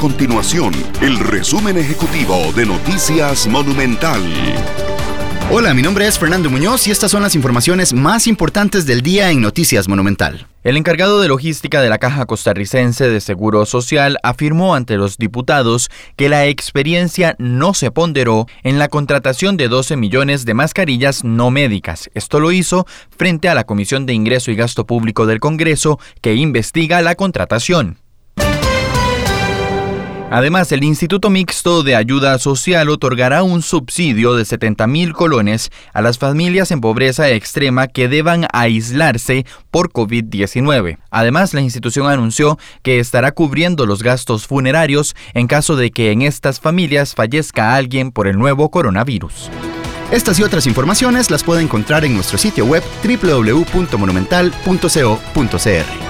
continuación el resumen ejecutivo de Noticias Monumental. Hola, mi nombre es Fernando Muñoz y estas son las informaciones más importantes del día en Noticias Monumental. El encargado de logística de la Caja Costarricense de Seguro Social afirmó ante los diputados que la experiencia no se ponderó en la contratación de 12 millones de mascarillas no médicas. Esto lo hizo frente a la Comisión de Ingreso y Gasto Público del Congreso que investiga la contratación. Además, el Instituto Mixto de Ayuda Social otorgará un subsidio de 70 mil colones a las familias en pobreza extrema que deban aislarse por COVID-19. Además, la institución anunció que estará cubriendo los gastos funerarios en caso de que en estas familias fallezca alguien por el nuevo coronavirus. Estas y otras informaciones las puede encontrar en nuestro sitio web www.monumental.co.cr.